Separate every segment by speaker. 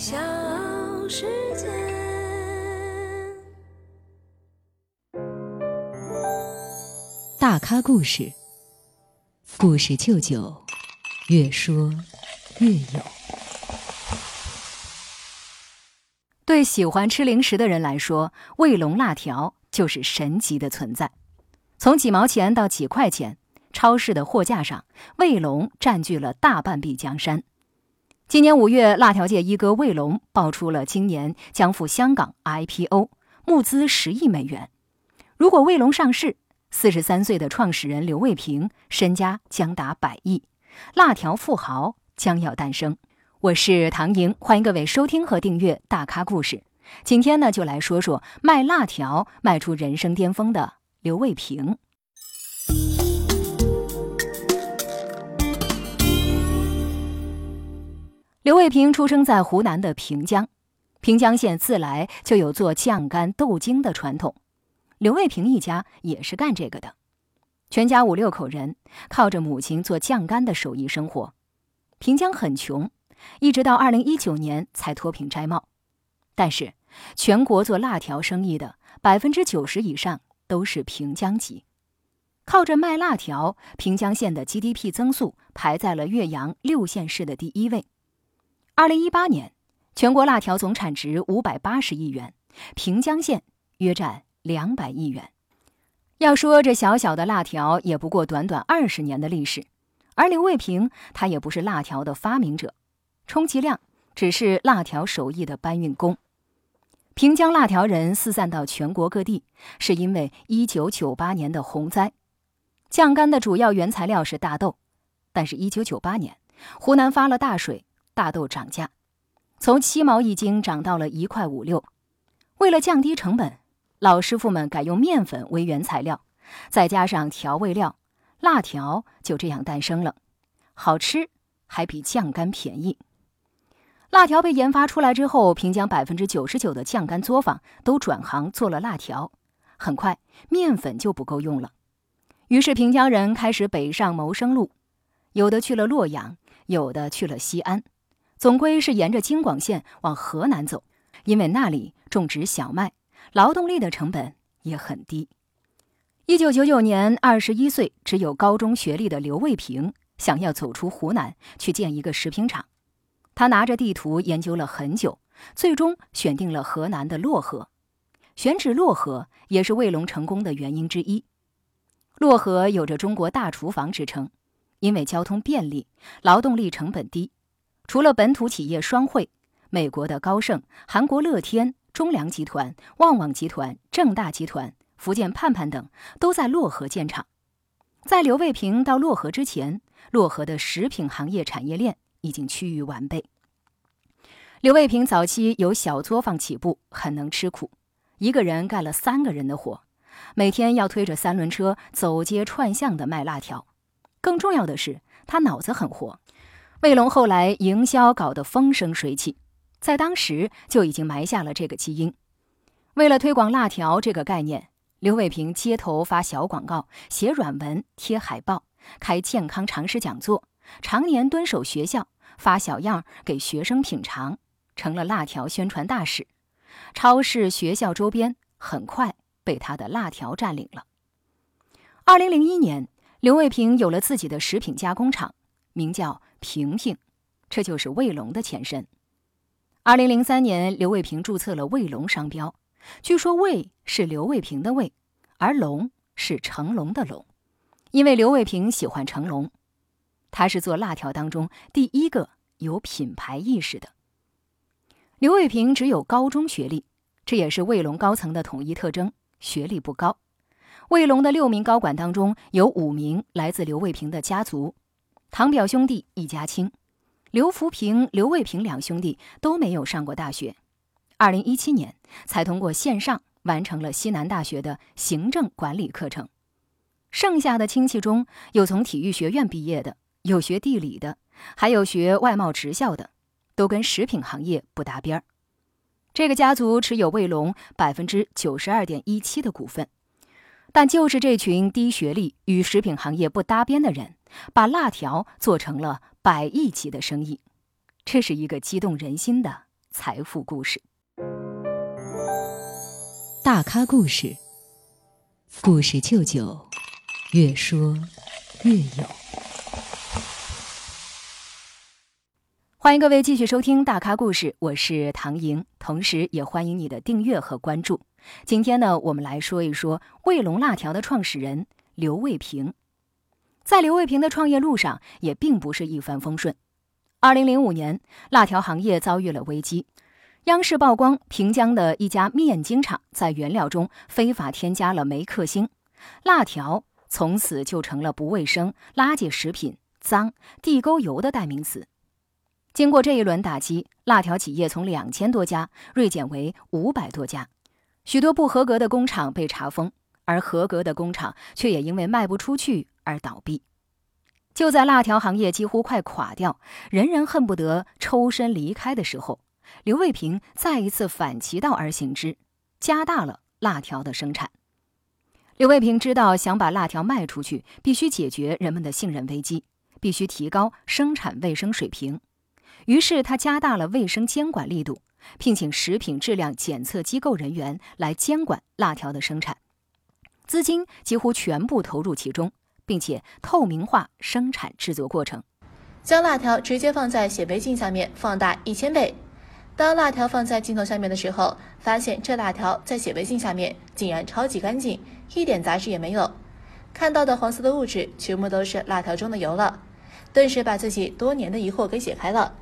Speaker 1: 小世界。
Speaker 2: 大咖故事，故事舅舅，越说越有。
Speaker 3: 对喜欢吃零食的人来说，卫龙辣条就是神级的存在。从几毛钱到几块钱，超市的货架上，卫龙占据了大半壁江山。今年五月，辣条界一哥卫龙爆出了今年将赴香港 IPO，募资十亿美元。如果卫龙上市，四十三岁的创始人刘卫平身家将达百亿，辣条富豪将要诞生。我是唐莹，欢迎各位收听和订阅《大咖故事》。今天呢，就来说说卖辣条卖出人生巅峰的刘卫平。刘卫平出生在湖南的平江，平江县自来就有做酱干豆精的传统。刘卫平一家也是干这个的，全家五六口人靠着母亲做酱干的手艺生活。平江很穷，一直到二零一九年才脱贫摘帽。但是，全国做辣条生意的百分之九十以上都是平江籍。靠着卖辣条，平江县的 GDP 增速排在了岳阳六县市的第一位。二零一八年，全国辣条总产值五百八十亿元，平江县约占两百亿元。要说这小小的辣条，也不过短短二十年的历史。而刘卫平，他也不是辣条的发明者，充其量只是辣条手艺的搬运工。平江辣条人四散到全国各地，是因为一九九八年的洪灾。酱干的主要原材料是大豆，但是，一九九八年湖南发了大水。大豆涨价，从七毛一斤涨到了一块五六。为了降低成本，老师傅们改用面粉为原材料，再加上调味料，辣条就这样诞生了。好吃，还比酱干便宜。辣条被研发出来之后，平江百分之九十九的酱干作坊都转行做了辣条。很快，面粉就不够用了，于是平江人开始北上谋生路，有的去了洛阳，有的去了西安。总归是沿着京广线往河南走，因为那里种植小麦，劳动力的成本也很低。一九九九年，二十一岁、只有高中学历的刘卫平想要走出湖南去建一个食品厂。他拿着地图研究了很久，最终选定了河南的漯河。选址漯河也是卫龙成功的原因之一。漯河有着“中国大厨房”之称，因为交通便利，劳动力成本低。除了本土企业双汇、美国的高盛、韩国乐天、中粮集团、旺旺集团、正大集团、福建盼盼等都在漯河建厂。在刘卫平到漯河之前，漯河的食品行业产业链已经趋于完备。刘卫平早期由小作坊起步，很能吃苦，一个人干了三个人的活，每天要推着三轮车走街串巷的卖辣条。更重要的是，他脑子很活。卫龙后来营销搞得风生水起，在当时就已经埋下了这个基因。为了推广辣条这个概念，刘卫平街头发小广告、写软文、贴海报、开健康常识讲座，常年蹲守学校，发小样给学生品尝，成了辣条宣传大使。超市、学校周边很快被他的辣条占领了。二零零一年，刘卫平有了自己的食品加工厂，名叫。平平，这就是卫龙的前身。二零零三年，刘卫平注册了卫龙商标。据说“卫”是刘卫平的“卫”，而“龙”是成龙的“龙”，因为刘卫平喜欢成龙。他是做辣条当中第一个有品牌意识的。刘卫平只有高中学历，这也是卫龙高层的统一特征：学历不高。卫龙的六名高管当中，有五名来自刘卫平的家族。堂表兄弟一家亲，刘福平、刘卫平两兄弟都没有上过大学，二零一七年才通过线上完成了西南大学的行政管理课程。剩下的亲戚中有从体育学院毕业的，有学地理的，还有学外贸职校的，都跟食品行业不搭边儿。这个家族持有卫龙百分之九十二点一七的股份。但就是这群低学历、与食品行业不搭边的人，把辣条做成了百亿级的生意，这是一个激动人心的财富故事。
Speaker 2: 大咖故事，故事舅舅，越说越有。
Speaker 3: 欢迎各位继续收听大咖故事，我是唐莹，同时也欢迎你的订阅和关注。今天呢，我们来说一说卫龙辣条的创始人刘卫平。在刘卫平的创业路上，也并不是一帆风顺。二零零五年，辣条行业遭遇了危机，央视曝光平江的一家面筋厂在原料中非法添加了梅克星，辣条从此就成了不卫生、垃圾食品、脏、地沟油的代名词。经过这一轮打击，辣条企业从两千多家锐减为五百多家，许多不合格的工厂被查封，而合格的工厂却也因为卖不出去而倒闭。就在辣条行业几乎快垮掉、人人恨不得抽身离开的时候，刘卫平再一次反其道而行之，加大了辣条的生产。刘卫平知道，想把辣条卖出去，必须解决人们的信任危机，必须提高生产卫生水平。于是他加大了卫生监管力度，聘请食品质量检测机构人员来监管辣条的生产，资金几乎全部投入其中，并且透明化生产制作过程。
Speaker 4: 将辣条直接放在显微镜下面放大一千倍，当辣条放在镜头下面的时候，发现这辣条在显微镜下面竟然超级干净，一点杂质也没有，看到的黄色的物质全部都是辣条中的油了，顿时把自己多年的疑惑给解开了。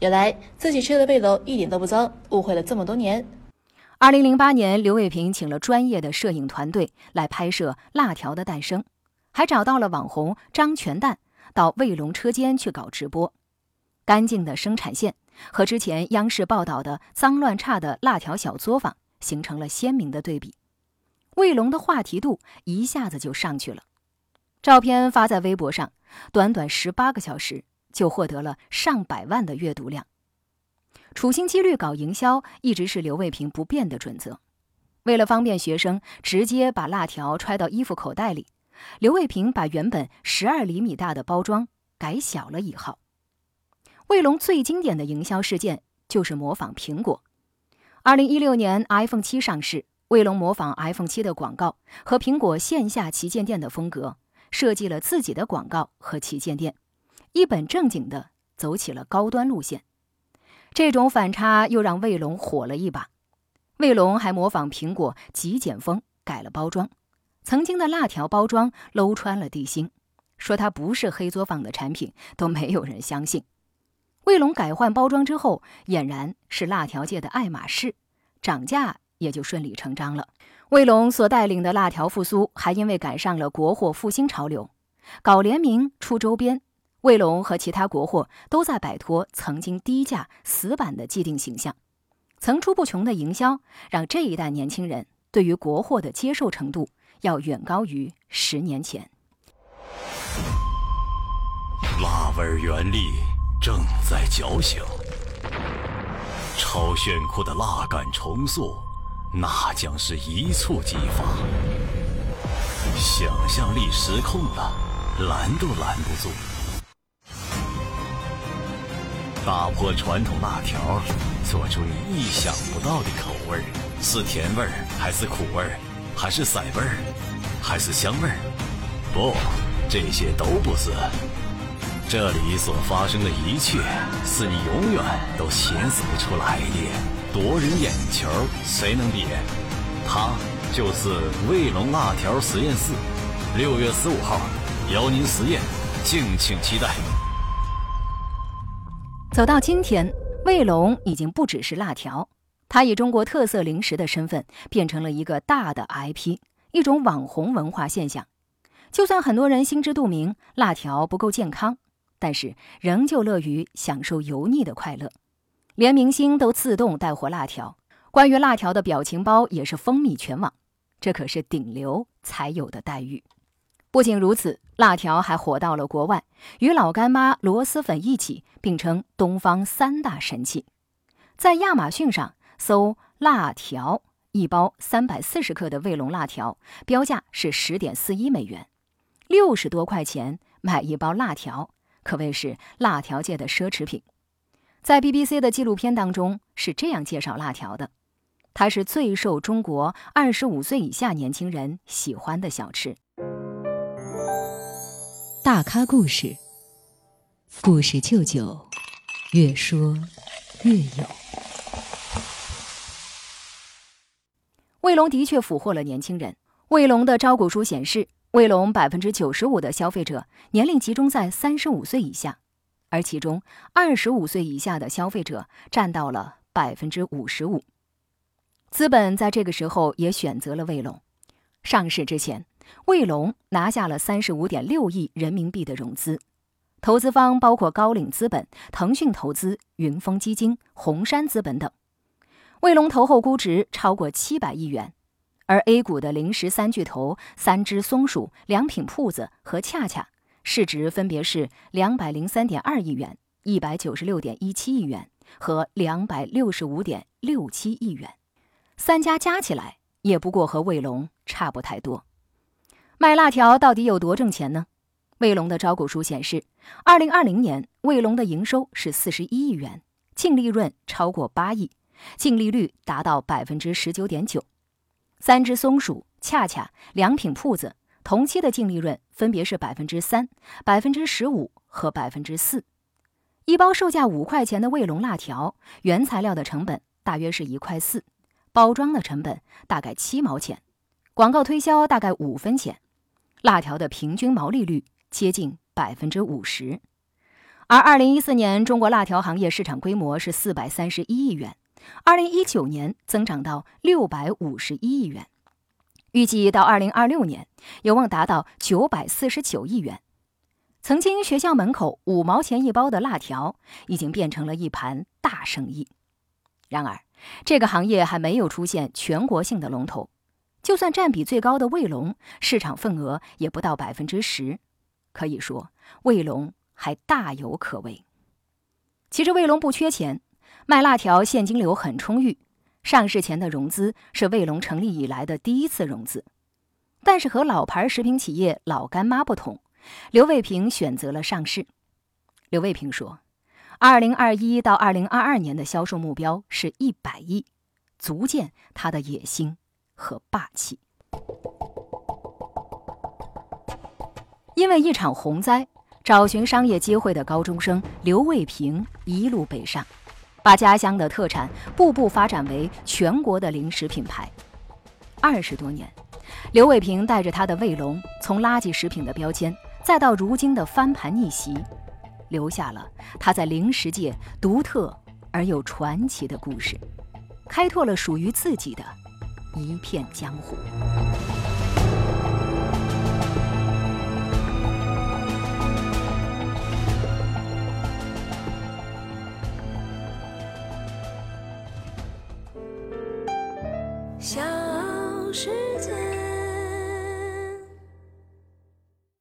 Speaker 4: 原来自己吃的卫龙一点都不脏，误会了这么多年。
Speaker 3: 二零零八年，刘伟平请了专业的摄影团队来拍摄辣条的诞生，还找到了网红张全蛋到卫龙车间去搞直播。干净的生产线和之前央视报道的脏乱差的辣条小作坊形成了鲜明的对比，卫龙的话题度一下子就上去了。照片发在微博上，短短十八个小时。就获得了上百万的阅读量。处心积虑搞营销，一直是刘卫平不变的准则。为了方便学生直接把辣条揣到衣服口袋里，刘卫平把原本十二厘米大的包装改小了一号。卫龙最经典的营销事件就是模仿苹果。二零一六年 iPhone 七上市，卫龙模仿 iPhone 七的广告和苹果线下旗舰店的风格，设计了自己的广告和旗舰店。一本正经的走起了高端路线，这种反差又让卫龙火了一把。卫龙还模仿苹果极简风改了包装，曾经的辣条包装搂穿了地心，说它不是黑作坊的产品都没有人相信。卫龙改换包装之后，俨然是辣条界的爱马仕，涨价也就顺理成章了。卫龙所带领的辣条复苏，还因为赶上了国货复兴潮流，搞联名出周边。卫龙和其他国货都在摆脱曾经低价死板的既定形象，层出不穷的营销让这一代年轻人对于国货的接受程度要远高于十年前。
Speaker 5: 辣味原力正在觉醒，超炫酷的辣感重塑，那将是一触即发，想象力失控了，拦都拦不住。打破传统辣条，做出你意想不到的口味儿，是甜味儿还是苦味儿，还是色味儿，还是香味儿？不，这些都不是。这里所发生的一切，是你永远都想象不出来的。夺人眼球，谁能比？他就是卫龙辣条实验室。六月十五号，邀您实验，敬请期待。
Speaker 3: 走到今天，卫龙已经不只是辣条，它以中国特色零食的身份变成了一个大的 IP，一种网红文化现象。就算很多人心知肚明辣条不够健康，但是仍旧乐于享受油腻的快乐，连明星都自动带货辣条。关于辣条的表情包也是风靡全网，这可是顶流才有的待遇。不仅如此，辣条还火到了国外，与老干妈、螺蛳粉一起并称东方三大神器。在亚马逊上搜“辣条”，一包三百四十克的卫龙辣条，标价是十点四一美元，六十多块钱买一包辣条，可谓是辣条界的奢侈品。在 BBC 的纪录片当中是这样介绍辣条的：它是最受中国二十五岁以下年轻人喜欢的小吃。
Speaker 2: 大咖故事，故事舅舅，越说越有。
Speaker 3: 卫龙的确俘获了年轻人。卫龙的招股书显示，卫龙百分之九十五的消费者年龄集中在三十五岁以下，而其中二十五岁以下的消费者占到了百分之五十五。资本在这个时候也选择了卫龙。上市之前，卫龙拿下了三十五点六亿人民币的融资，投资方包括高瓴资本、腾讯投资、云峰基金、红杉资本等。卫龙投后估值超过七百亿元，而 A 股的零食三巨头三只松鼠、良品铺子和恰恰市值分别是两百零三点二亿元、一百九十六点一七亿元和两百六十五点六七亿元，三家加起来也不过和卫龙差不太多。卖辣条到底有多挣钱呢？卫龙的招股书显示，二零二零年卫龙的营收是四十一亿元，净利润超过八亿。净利率达到百分之十九点九，三只松鼠、恰恰、良品铺子同期的净利润分别是百分之三、百分之十五和百分之四。一包售价五块钱的卫龙辣条，原材料的成本大约是一块四，包装的成本大概七毛钱，广告推销大概五分钱，辣条的平均毛利率接近百分之五十。而二零一四年中国辣条行业市场规模是四百三十一亿元。二零一九年增长到六百五十一亿元，预计到二零二六年有望达到九百四十九亿元。曾经学校门口五毛钱一包的辣条，已经变成了一盘大生意。然而，这个行业还没有出现全国性的龙头，就算占比最高的卫龙，市场份额也不到百分之十。可以说，卫龙还大有可为。其实，卫龙不缺钱。卖辣条现金流很充裕，上市前的融资是卫龙成立以来的第一次融资。但是和老牌食品企业老干妈不同，刘卫平选择了上市。刘卫平说：“二零二一到二零二二年的销售目标是一百亿，足见他的野心和霸气。”因为一场洪灾，找寻商业机会的高中生刘卫平一路北上。把家乡的特产步步发展为全国的零食品牌。二十多年，刘伟平带着他的卫龙，从垃圾食品的标签，再到如今的翻盘逆袭，留下了他在零食界独特而又传奇的故事，开拓了属于自己的一片江湖。